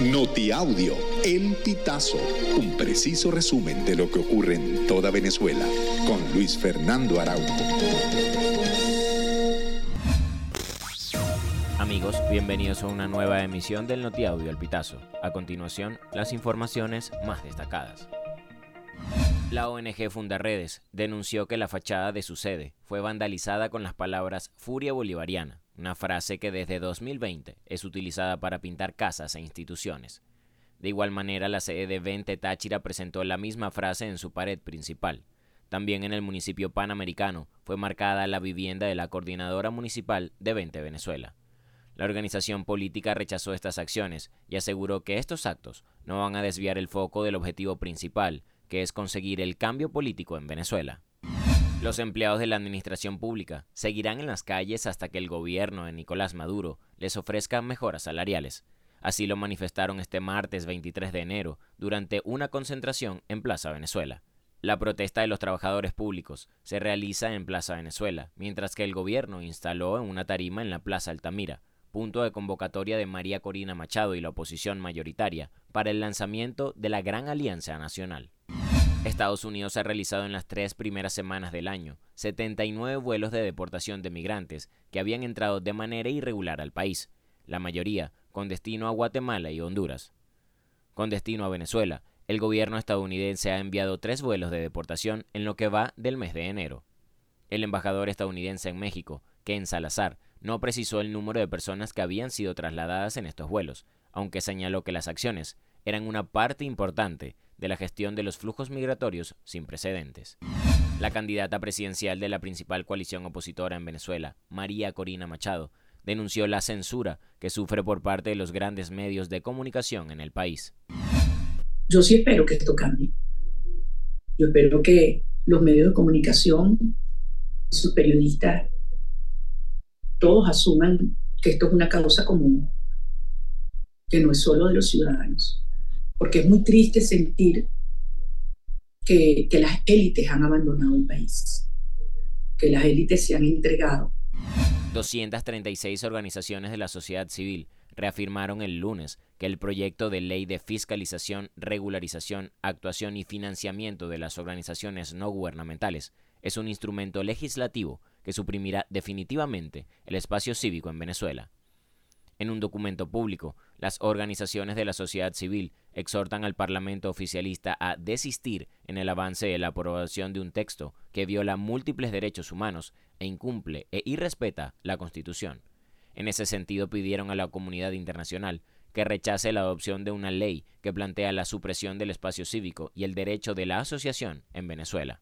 Notiaudio, El Pitazo, un preciso resumen de lo que ocurre en toda Venezuela, con Luis Fernando Araújo. Amigos, bienvenidos a una nueva emisión del Notiaudio El Pitazo. A continuación, las informaciones más destacadas. La ONG Fundarredes denunció que la fachada de su sede fue vandalizada con las palabras Furia Bolivariana, una frase que desde 2020 es utilizada para pintar casas e instituciones. De igual manera, la sede de Vente Táchira presentó la misma frase en su pared principal. También en el municipio panamericano fue marcada la vivienda de la coordinadora municipal de Vente Venezuela. La organización política rechazó estas acciones y aseguró que estos actos no van a desviar el foco del objetivo principal, que es conseguir el cambio político en Venezuela. Los empleados de la administración pública seguirán en las calles hasta que el gobierno de Nicolás Maduro les ofrezca mejoras salariales. Así lo manifestaron este martes 23 de enero durante una concentración en Plaza Venezuela. La protesta de los trabajadores públicos se realiza en Plaza Venezuela, mientras que el gobierno instaló en una tarima en la Plaza Altamira, punto de convocatoria de María Corina Machado y la oposición mayoritaria para el lanzamiento de la Gran Alianza Nacional. Estados Unidos ha realizado en las tres primeras semanas del año 79 vuelos de deportación de migrantes que habían entrado de manera irregular al país, la mayoría con destino a Guatemala y Honduras. Con destino a Venezuela, el gobierno estadounidense ha enviado tres vuelos de deportación en lo que va del mes de enero. El embajador estadounidense en México, Ken Salazar, no precisó el número de personas que habían sido trasladadas en estos vuelos, aunque señaló que las acciones eran una parte importante de la gestión de los flujos migratorios sin precedentes. La candidata presidencial de la principal coalición opositora en Venezuela, María Corina Machado, denunció la censura que sufre por parte de los grandes medios de comunicación en el país. Yo sí espero que esto cambie. Yo espero que los medios de comunicación, sus periodistas, todos asuman que esto es una causa común, que no es solo de los ciudadanos porque es muy triste sentir que, las élites han abandonado el país, que las élites se han entregado. 236 organizaciones de la sociedad civil reafirmaron el lunes que el proyecto de ley de fiscalización, regularización, actuación y financiamiento de las organizaciones no gubernamentales es un instrumento legislativo que suprimirá definitivamente el espacio cívico en Venezuela. En un documento público, las organizaciones de la sociedad civil exhortan al Parlamento oficialista a desistir en el avance de la aprobación de un texto que viola múltiples derechos humanos e incumple e irrespeta la Constitución. En ese sentido pidieron a la comunidad internacional que rechace la adopción de una ley que plantea la supresión del espacio cívico y el derecho de la asociación en Venezuela.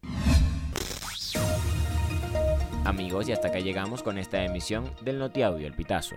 Amigos, y hasta acá llegamos con esta emisión del Notiaudio El Pitazo.